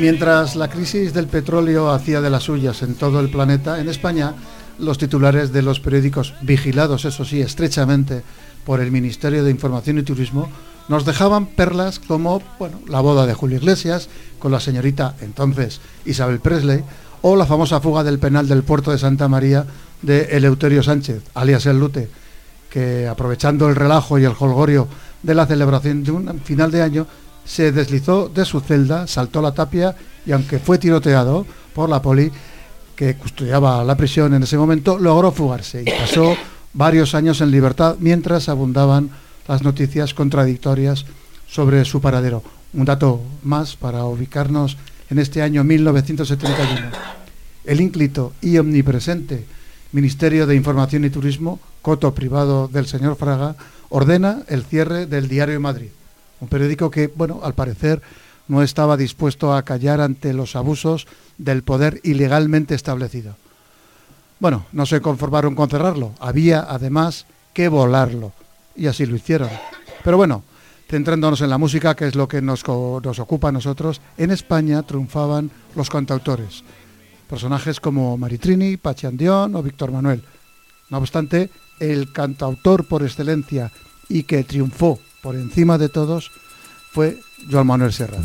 Mientras la crisis del petróleo hacía de las suyas en todo el planeta, en España los titulares de los periódicos, vigilados eso sí estrechamente por el Ministerio de Información y Turismo, nos dejaban perlas como bueno, la boda de Julio Iglesias con la señorita entonces Isabel Presley o la famosa fuga del penal del puerto de Santa María de Eleuterio Sánchez, alias El Lute, que aprovechando el relajo y el holgorio de la celebración de un final de año, se deslizó de su celda, saltó la tapia y aunque fue tiroteado por la poli que custodiaba la prisión en ese momento, logró fugarse y pasó varios años en libertad mientras abundaban las noticias contradictorias sobre su paradero. Un dato más para ubicarnos en este año 1971. El ínclito y omnipresente Ministerio de Información y Turismo, coto privado del señor Fraga, ordena el cierre del Diario Madrid un periódico que, bueno, al parecer no estaba dispuesto a callar ante los abusos del poder ilegalmente establecido. Bueno, no se conformaron con cerrarlo, había además que volarlo, y así lo hicieron. Pero bueno, centrándonos en la música, que es lo que nos, ocupa a nosotros, en España triunfaban los cantautores, personajes como Maritrini, Pachandión o Víctor Manuel. No obstante, el cantautor por excelencia y que triunfó por encima de todos fue Joan Manuel Serrat.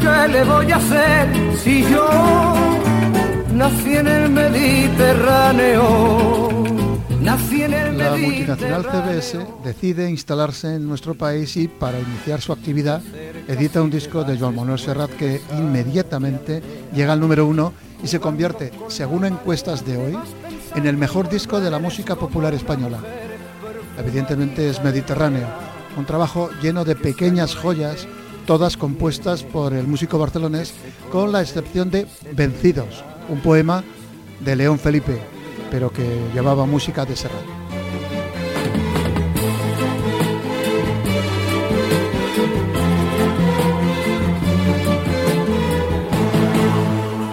¿Qué le voy a hacer si yo nací en el Mediterráneo? Nací en el La multinacional CBS decide instalarse en nuestro país y para iniciar su actividad edita un disco de Joan Manuel Serrat que inmediatamente llega al número uno y se convierte, según encuestas de hoy, en el mejor disco de la música popular española. Evidentemente es mediterráneo, un trabajo lleno de pequeñas joyas todas compuestas por el músico barcelonés, con la excepción de Vencidos, un poema de León Felipe, pero que llevaba música de Serrat.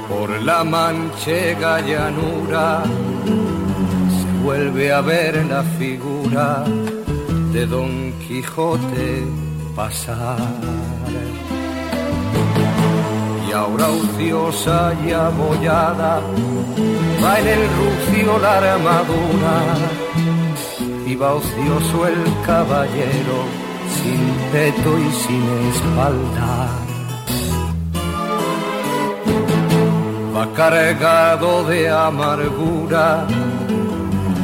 Por la manchega llanura se vuelve a ver la figura de Don Quijote pasar. Y ahora ociosa y abollada va en el rucio la armadura. Y va ocioso el caballero sin peto y sin espalda. Va cargado de amargura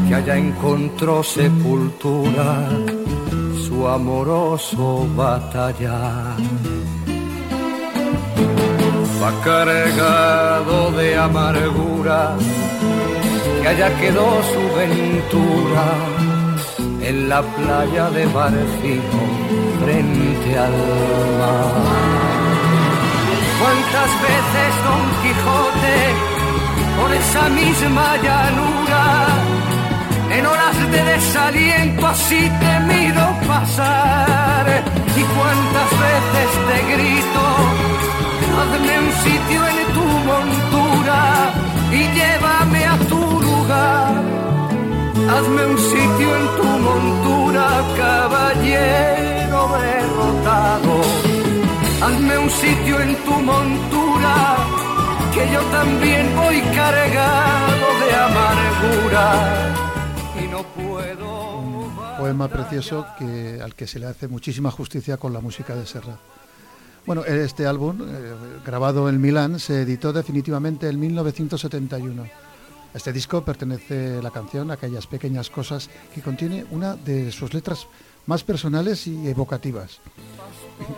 que allá encontró sepultura amoroso batallar va cargado de amargura, que allá quedó su ventura en la playa de Barcino frente al mar. ¿Cuántas veces Don Quijote por esa misma llanura en horas de desaliento así te miro pasar? ¿Y cuántas veces te grito? hazme un sitio en tu montura y llévame a tu lugar. Hazme un sitio en tu montura, caballero derrotado. Hazme un sitio en tu montura, que yo también voy cargado de amargura poema precioso que, al que se le hace muchísima justicia con la música de Serra. Bueno, este álbum, eh, grabado en Milán, se editó definitivamente en 1971. A este disco pertenece la canción Aquellas pequeñas cosas, que contiene una de sus letras más personales y evocativas.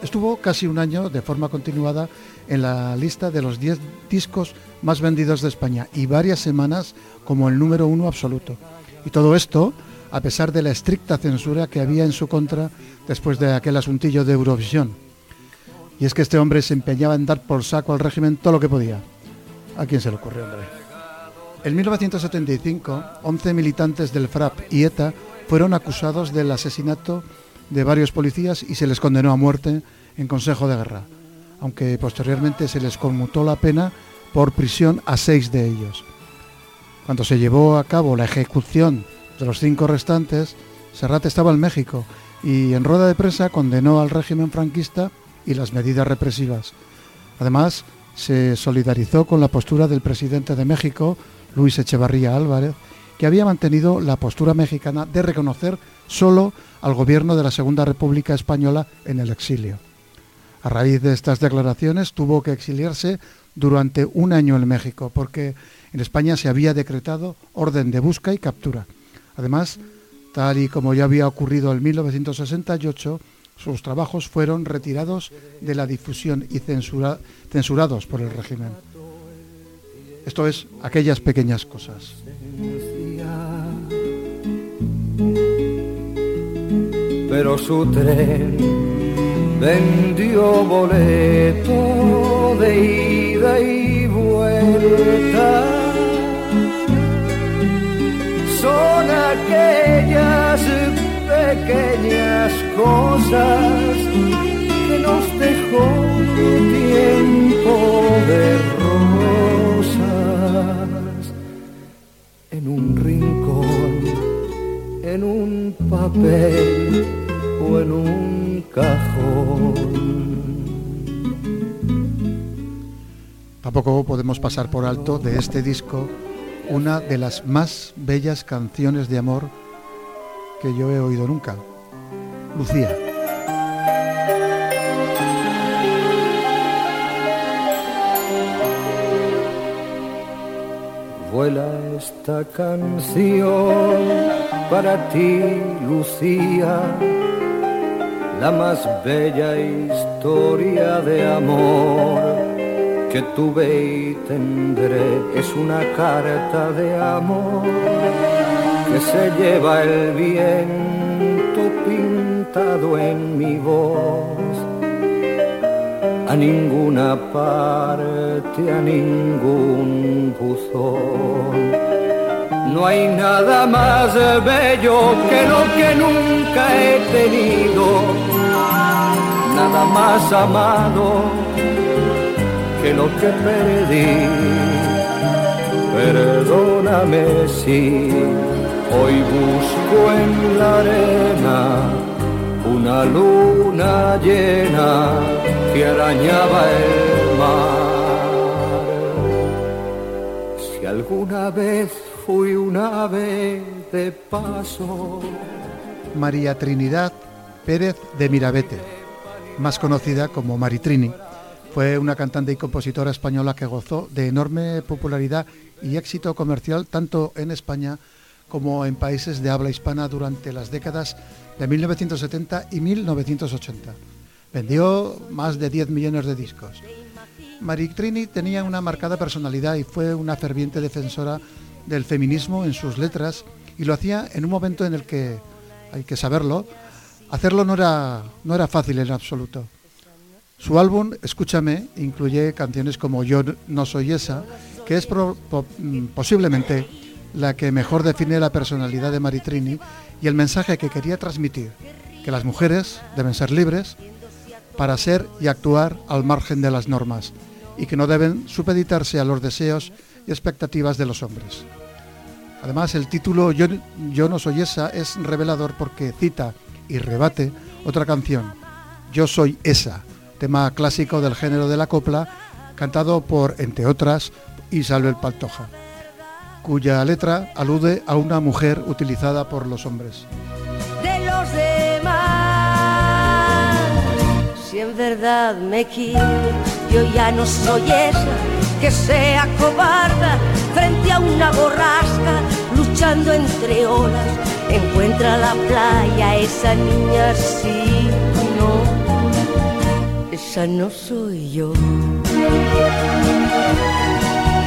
Estuvo casi un año de forma continuada en la lista de los 10 discos más vendidos de España y varias semanas como el número uno absoluto. Y todo esto a pesar de la estricta censura que había en su contra después de aquel asuntillo de Eurovisión. Y es que este hombre se empeñaba en dar por saco al régimen todo lo que podía. ¿A quién se le ocurrió, hombre? En 1975, 11 militantes del FRAP y ETA fueron acusados del asesinato de varios policías y se les condenó a muerte en Consejo de Guerra, aunque posteriormente se les conmutó la pena por prisión a seis de ellos. Cuando se llevó a cabo la ejecución de los cinco restantes, Serrat estaba en México y en rueda de prensa condenó al régimen franquista y las medidas represivas. Además, se solidarizó con la postura del presidente de México, Luis Echevarría Álvarez, que había mantenido la postura mexicana de reconocer solo al gobierno de la Segunda República Española en el exilio. A raíz de estas declaraciones tuvo que exiliarse durante un año en México, porque en España se había decretado orden de busca y captura. Además, tal y como ya había ocurrido en 1968, sus trabajos fueron retirados de la difusión y censurados por el régimen. Esto es aquellas pequeñas cosas. Pero su tren vendió boleto de ida y vuelta. Son aquellas pequeñas cosas que nos dejó tiempo de rosas en un rincón, en un papel o en un cajón. Tampoco podemos pasar por alto de este disco una de las más bellas canciones de amor que yo he oído nunca. Lucía. Vuela esta canción para ti, Lucía, la más bella historia de amor que tuve y tendré. Es una carta de amor que se lleva el viento pintado en mi voz. A ninguna parte, a ningún buzón. No hay nada más bello que lo que nunca he tenido, nada más amado lo que perdí. Perdóname si Hoy busco en la arena una luna llena que arañaba el mar. Si alguna vez fui una ave de paso. María Trinidad Pérez de Mirabete, más conocida como Maritrini, fue una cantante y compositora española que gozó de enorme popularidad y éxito comercial tanto en España como en países de habla hispana durante las décadas de 1970 y 1980. Vendió más de 10 millones de discos. Maritrini tenía una marcada personalidad y fue una ferviente defensora del feminismo en sus letras y lo hacía en un momento en el que, hay que saberlo, hacerlo no era, no era fácil en absoluto. Su álbum, Escúchame, incluye canciones como Yo no soy esa, que es mm, posiblemente la que mejor define la personalidad de Maritrini y el mensaje que quería transmitir, que las mujeres deben ser libres para ser y actuar al margen de las normas y que no deben supeditarse a los deseos y expectativas de los hombres. Además, el título Yo, Yo no soy esa es revelador porque cita y rebate otra canción, Yo soy esa, tema clásico del género de la copla, cantado por, entre otras, Isabel Pantoja, cuya letra alude a una mujer utilizada por los hombres. De los demás, si en verdad me quiero, yo ya no soy esa que sea cobarda frente a una borrasca luchando entre olas. Encuentra la playa esa niña sí no esa no soy yo.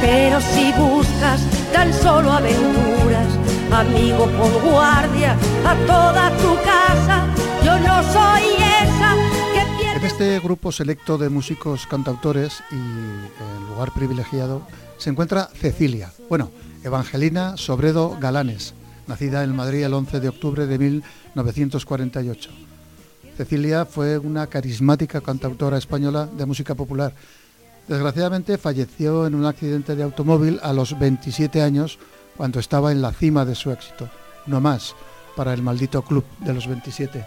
Pero si buscas tan solo aventuras, amigo, por guardia a toda tu casa. Yo no soy esa que En este grupo selecto de músicos cantautores y el lugar privilegiado se encuentra Cecilia, bueno, Evangelina Sobredo Galanes, nacida en Madrid el 11 de octubre de 1948. Cecilia fue una carismática cantautora española de música popular. Desgraciadamente falleció en un accidente de automóvil a los 27 años cuando estaba en la cima de su éxito. No más para el maldito club de los 27.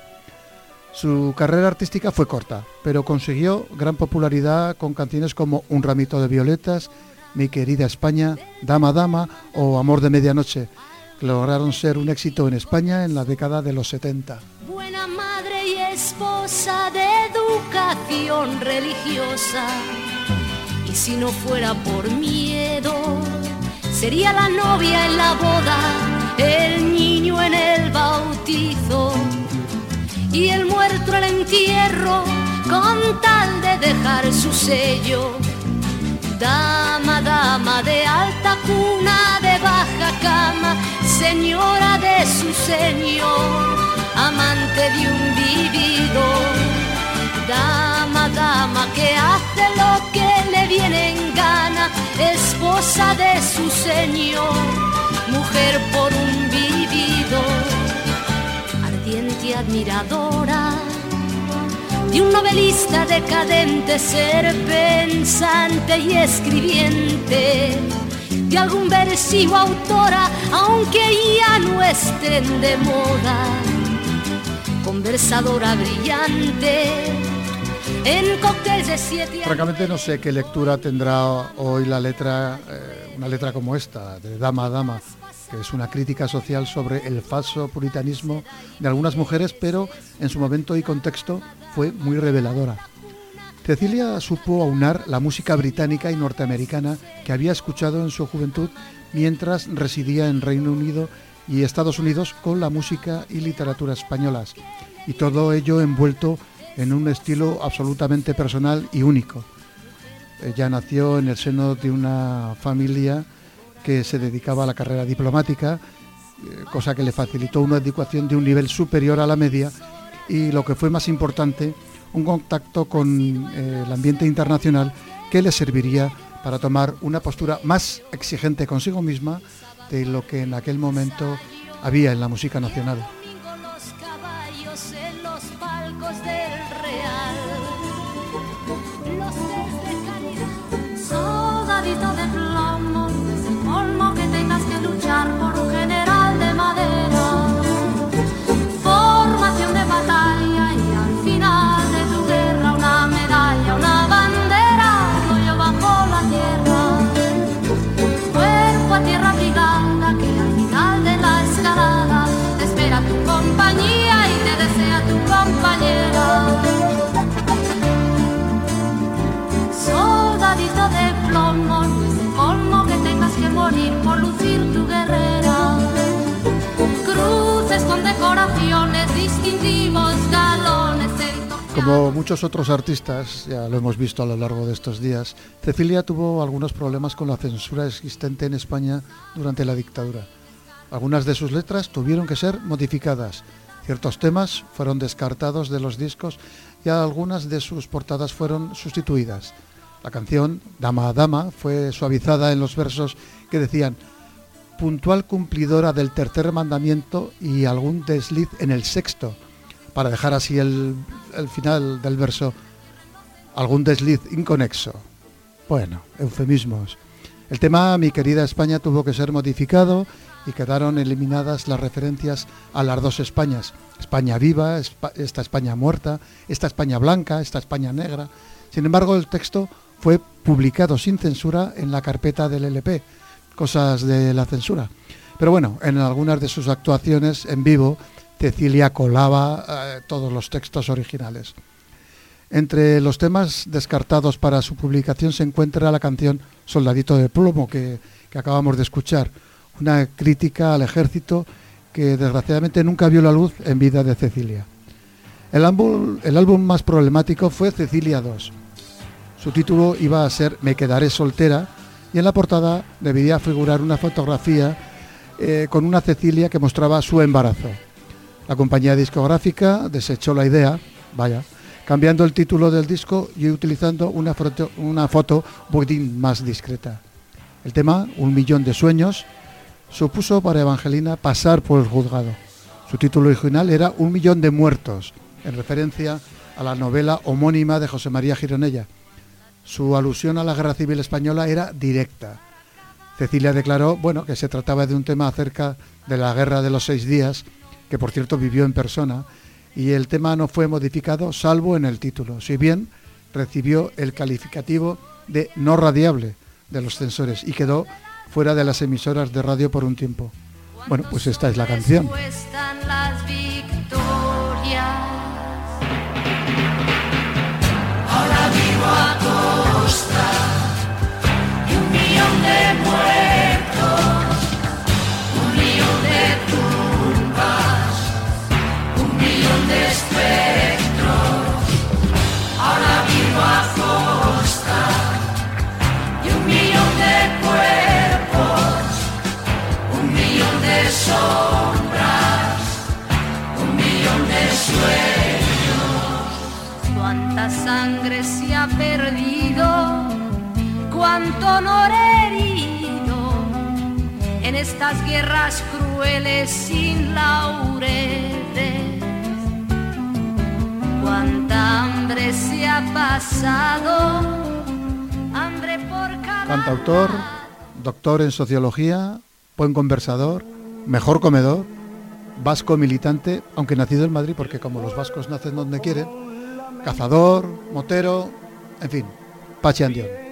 Su carrera artística fue corta, pero consiguió gran popularidad con canciones como Un ramito de violetas, Mi querida España, Dama Dama o Amor de Medianoche, que lograron ser un éxito en España en la década de los 70 esposa de educación religiosa. Y si no fuera por miedo, sería la novia en la boda, el niño en el bautizo y el muerto en el entierro con tal de dejar su sello. Dama, dama de alta cuna, de baja cama, señora de su señor amante de un vivido. Dama, dama que hace lo que le viene en gana, esposa de su señor, mujer por un vivido, ardiente admiradora de un novelista decadente, ser pensante y escribiente de algún versivo autora, aunque ya no estén de moda conversadora brillante. En cóctel de siete Francamente no sé qué lectura tendrá hoy la letra, eh, una letra como esta, de Dama a Dama, que es una crítica social sobre el falso puritanismo de algunas mujeres, pero en su momento y contexto fue muy reveladora. Cecilia supo aunar la música británica y norteamericana que había escuchado en su juventud mientras residía en Reino Unido y Estados Unidos con la música y literatura españolas, y todo ello envuelto en un estilo absolutamente personal y único. Ella nació en el seno de una familia que se dedicaba a la carrera diplomática, eh, cosa que le facilitó una educación de un nivel superior a la media y lo que fue más importante, un contacto con eh, el ambiente internacional que le serviría para tomar una postura más exigente consigo misma de lo que en aquel momento había en la música nacional. Como muchos otros artistas, ya lo hemos visto a lo largo de estos días, Cecilia tuvo algunos problemas con la censura existente en España durante la dictadura. Algunas de sus letras tuvieron que ser modificadas, ciertos temas fueron descartados de los discos y algunas de sus portadas fueron sustituidas. La canción Dama a Dama fue suavizada en los versos que decían puntual cumplidora del tercer mandamiento y algún desliz en el sexto para dejar así el, final del verso, algún desliz inconexo. Bueno, eufemismos. El tema Mi querida España tuvo que ser modificado y quedaron eliminadas las referencias a las dos Españas. España viva, esta España muerta, esta España blanca, esta España negra. Sin embargo, el texto fue publicado sin censura en la carpeta del LP, cosas de la censura. Pero bueno, en algunas de sus actuaciones en vivo Cecilia colaba eh, todos los textos originales. Entre los temas descartados para su publicación se encuentra la canción Soldadito de Plomo, que, acabamos de escuchar, una crítica al ejército que desgraciadamente nunca vio la luz en vida de Cecilia. El álbum, el álbum más problemático fue Cecilia II. Su título iba a ser Me quedaré soltera y en la portada debería figurar una fotografía eh, con una Cecilia que mostraba su embarazo. La compañía discográfica desechó la idea, vaya, cambiando el título del disco y utilizando una foto, una foto más discreta. El tema, Un millón de sueños, supuso para Evangelina pasar por el juzgado. Su título original era Un millón de muertos, en referencia a la novela homónima de José María Gironella. Su alusión a la Guerra Civil Española era directa. Cecilia declaró, bueno, que se trataba de un tema acerca de la Guerra de los Seis Días que por cierto vivió en persona, y el tema no fue modificado salvo en el título, si bien recibió el calificativo de no radiable de los censores y quedó fuera de las emisoras de radio por un tiempo. Bueno, pues esta es la canción. Cuánto honor herido en estas guerras crueles sin laureles. Cuánta hambre se ha pasado, hambre por cada. Cantautor, doctor en sociología, buen conversador mejor comedor, vasco militante, aunque nacido en Madrid, porque como los vascos nacen donde quieren, cazador, motero, en fin, Pachi Andión.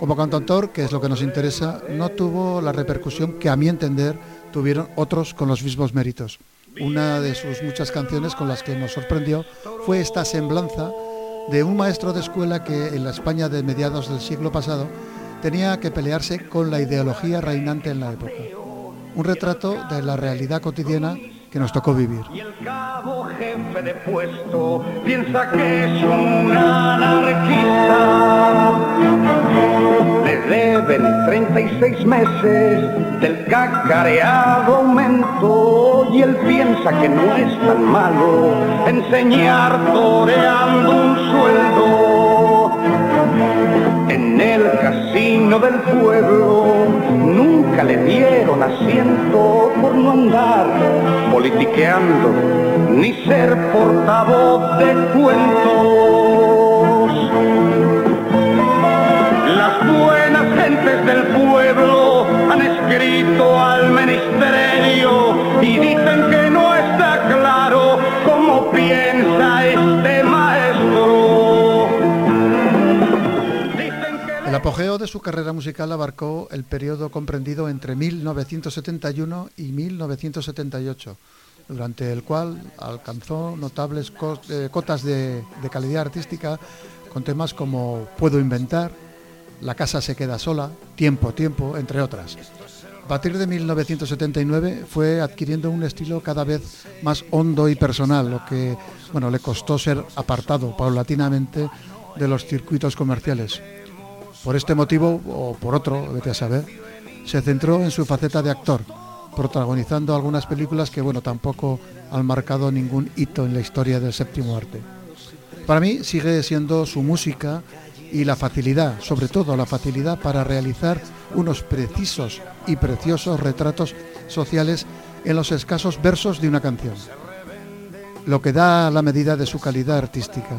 Como cantautor, que es lo que nos interesa, no tuvo la repercusión que a mi entender tuvieron otros con los mismos méritos. Una de sus muchas canciones con las que nos sorprendió fue esta semblanza de un maestro de escuela que en la España de mediados del siglo pasado tenía que pelearse con la ideología reinante en la época un retrato de la realidad cotidiana que nos tocó vivir. Y el cabo jefe de puesto piensa que es un anarquista. Le deben 36 meses del cacareado aumento y él piensa que no es tan malo enseñar toreando un sueldo. En el casino del pueblo nunca le dieron asiento por no andar politiqueando ni ser portavoz de cuentos. Las buenas gentes del pueblo han escrito al ministerio y dicen que no está claro cómo piensa apogeo de su carrera musical abarcó el periodo comprendido entre 1971 y 1978, durante el cual alcanzó notables eh, cotas de, de calidad artística con temas como Puedo inventar, La casa se queda sola, Tiempo, tiempo, entre otras. partir de 1979 fue adquiriendo un estilo cada vez más hondo y personal, lo que bueno, le costó ser apartado paulatinamente de los circuitos comerciales. Por este motivo, o por otro, vete a saber, se centró en su faceta de actor, protagonizando algunas películas que bueno, tampoco han marcado ningún hito en la historia del séptimo arte. Para mí sigue siendo su música y la facilidad, sobre todo la facilidad para realizar unos precisos y preciosos retratos sociales en los escasos versos de una canción. Lo que da la medida de su calidad artística.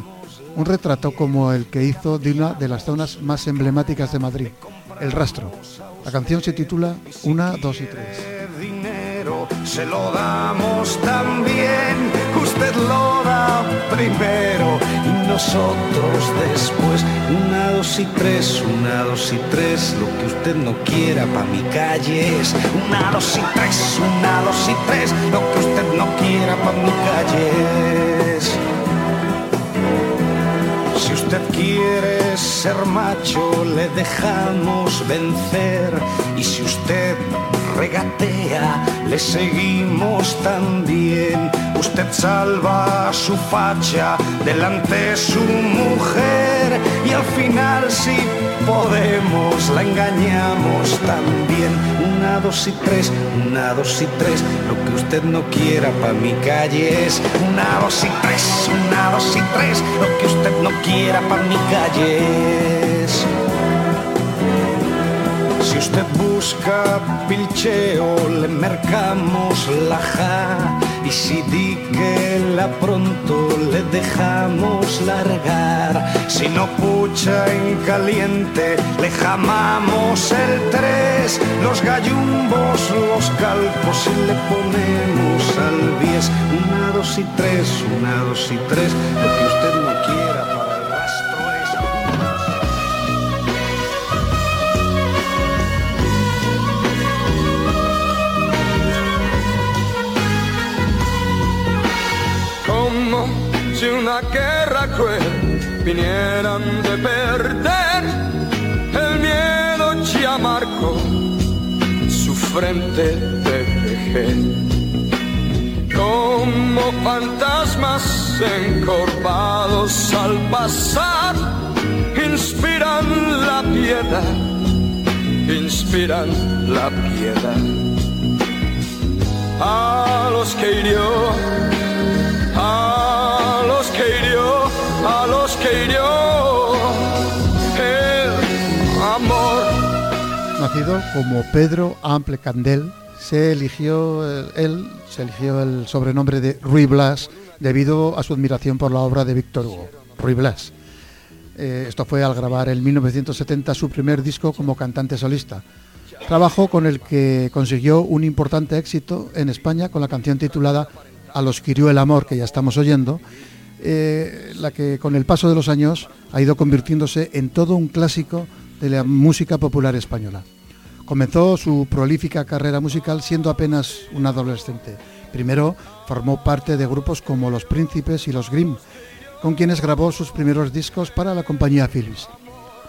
Un retrato como el que hizo de una de las zonas más emblemáticas de Madrid, El Rastro. La canción se titula Una, dos y tres se lo damos también. Usted lo da primero y nosotros después. Una, dos y tres, una, dos y tres. Lo que usted no quiera pa' mi calle es una, dos y tres, una, dos y tres. Lo que usted no quiera pa' mi calle. Si usted quiere ser macho, le dejamos vencer. Y si usted regatea, le seguimos también. Usted salva su facha delante su mujer y al final si podemos la engañamos también. Una, dos y tres, una, dos y tres, lo que usted no quiera pa' mi calle es una, dos y tres, una, dos y tres, lo que usted no quiera pa' mi calle es. Si usted busca pilcheo, le mercamos la ja. Y si di que la pronto le dejamos largar. Si no pucha en caliente, le jamamos el tres. Los gallumbos, los calcos y le ponemos al bies. Una, dos y tres, una, dos y tres. Lo que usted no quiera para guerra cruel vinieran de perder. El miedo ya marcó su frente de vejez. Como fantasmas encorvados al pasar, inspiran la piedad, inspiran la piedad. A los que hirió a Como Pedro Ample Candel, se eligió eh, él se eligió el sobrenombre de Ruy Blas debido a su admiración por la obra de Víctor Hugo, Ruy Blas. Eh, esto fue al grabar en 1970 su primer disco como cantante solista. Trabajo con el que consiguió un importante éxito en España con la canción titulada A los que hirió el amor, que ya estamos oyendo, eh, la que con el paso de los años ha ido convirtiéndose en todo un clásico de la música popular española. Comenzó su prolífica carrera musical siendo apenas un adolescente. Primero formó parte de grupos como Los Príncipes y Los Grimm, con quienes grabó sus primeros discos para la compañía Philips.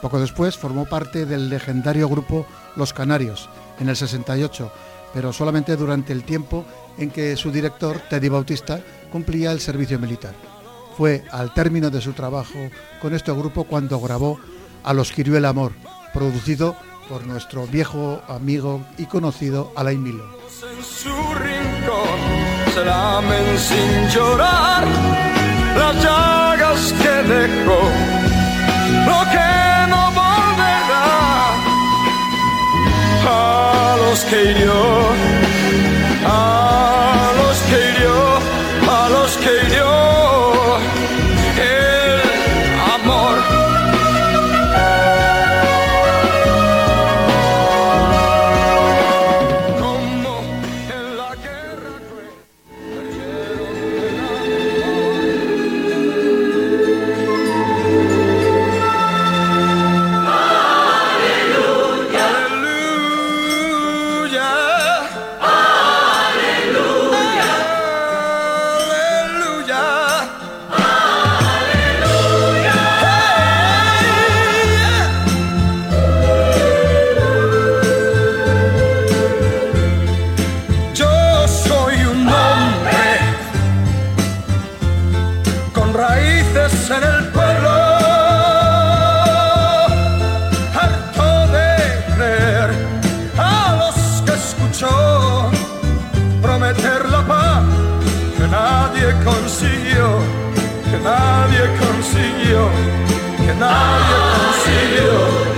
Poco después formó parte del legendario grupo Los Canarios, en el 68, pero solamente durante el tiempo en que su director, Teddy Bautista, cumplía el servicio militar. Fue al término de su trabajo con este grupo cuando grabó A los que hirió el amor, producido por nuestro viejo amigo y conocido Alain Milo. En su rincón se lamen sin llorar las llagas que dejó, lo que no volverá a los que hirió, raíces en el pueblo. Harto de creer a los que escuchó prometer la paz que nadie consiguió, que nadie consiguió, que nadie consiguió.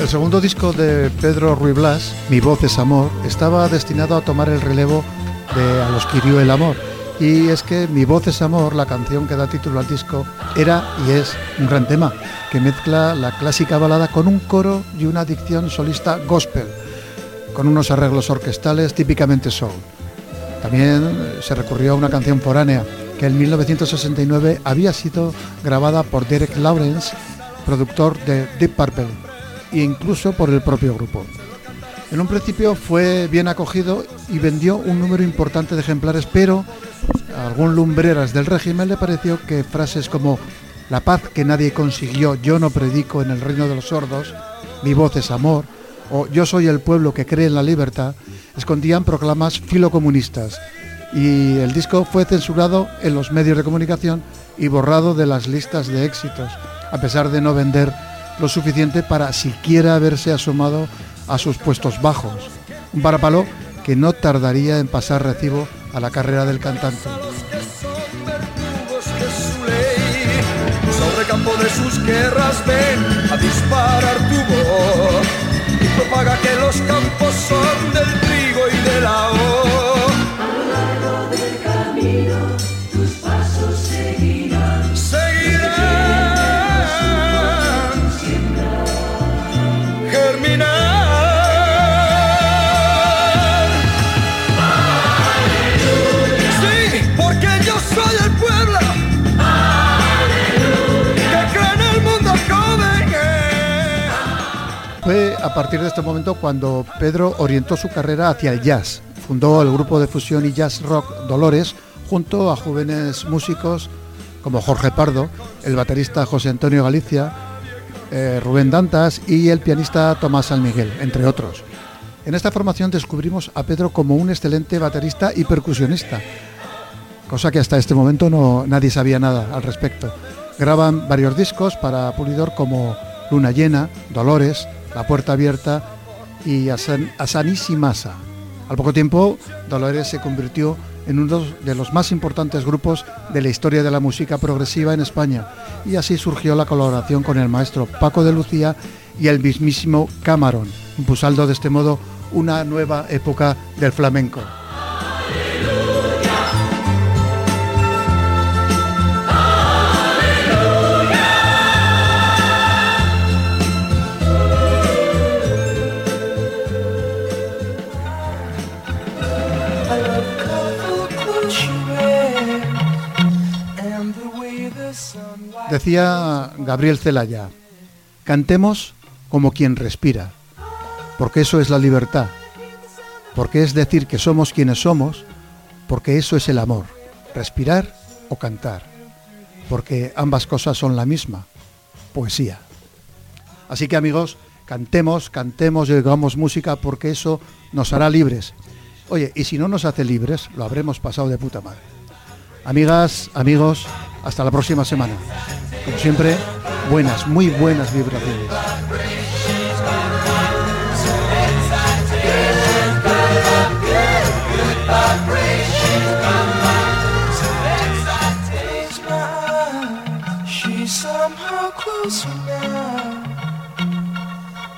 El segundo disco de Pedro Ruy Blas, Mi voz es amor, estaba destinado a tomar el relevo de A los que hirió el amor. Y es que Mi voz es amor, la canción que da título al disco, era y es un gran tema que mezcla la clásica balada con un coro y una dicción solista gospel, con unos arreglos orquestales típicamente soul. También se recurrió a una canción foránea que en 1969 había sido grabada por Derek Lawrence, productor de Deep Purple, e incluso por el propio grupo. En un principio fue bien acogido y vendió un número importante de ejemplares, pero a algún lumbreras del régimen le pareció que frases como la paz que nadie consiguió, yo no predico en el reino de los sordos, mi voz es amor, o yo soy el pueblo que cree en la libertad, escondían proclamas filocomunistas. Y el disco fue censurado en los medios de comunicación y borrado de las listas de éxitos, a pesar de no vender lo suficiente para siquiera haberse asomado a sus puestos bajos. Un varapalo que no tardaría en pasar recibo a la carrera del cantante. y propaga que los campos son del trigo y de la. A partir de este momento cuando Pedro orientó su carrera hacia el jazz. Fundó el grupo de fusión y jazz rock Dolores junto a jóvenes músicos como Jorge Pardo, el baterista José Antonio Galicia, eh, Rubén Dantas y el pianista Tomás San Miguel, entre otros. En esta formación descubrimos a Pedro como un excelente baterista y percusionista, cosa que hasta este momento no, nadie sabía nada al respecto. Graban varios discos para Pulidor como Luna Llena, Dolores, La Puerta Abierta y Asan- Asanísimasa. Al poco tiempo, Dolores se convirtió en uno de los más importantes grupos de la historia de la música progresiva en España y así surgió la colaboración con el maestro Paco de Lucía y el mismísimo Camarón, impulsando de este modo una nueva época del flamenco. Decía Gabriel Celaya, cantemos como quien respira, porque eso es la libertad, porque es decir que somos quienes somos, porque eso es el amor, respirar o cantar, porque ambas cosas son la misma, poesía. Así que amigos, cantemos, cantemos y hagamos música porque eso nos hará libres. Oye, y si no nos hace libres, lo habremos pasado de puta madre. Amigas, amigos, hasta la próxima semana. Como siempre, buenas, muy buenas vibraciones.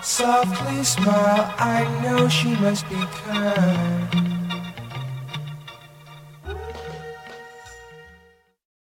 Softly smile, I know she must be kind.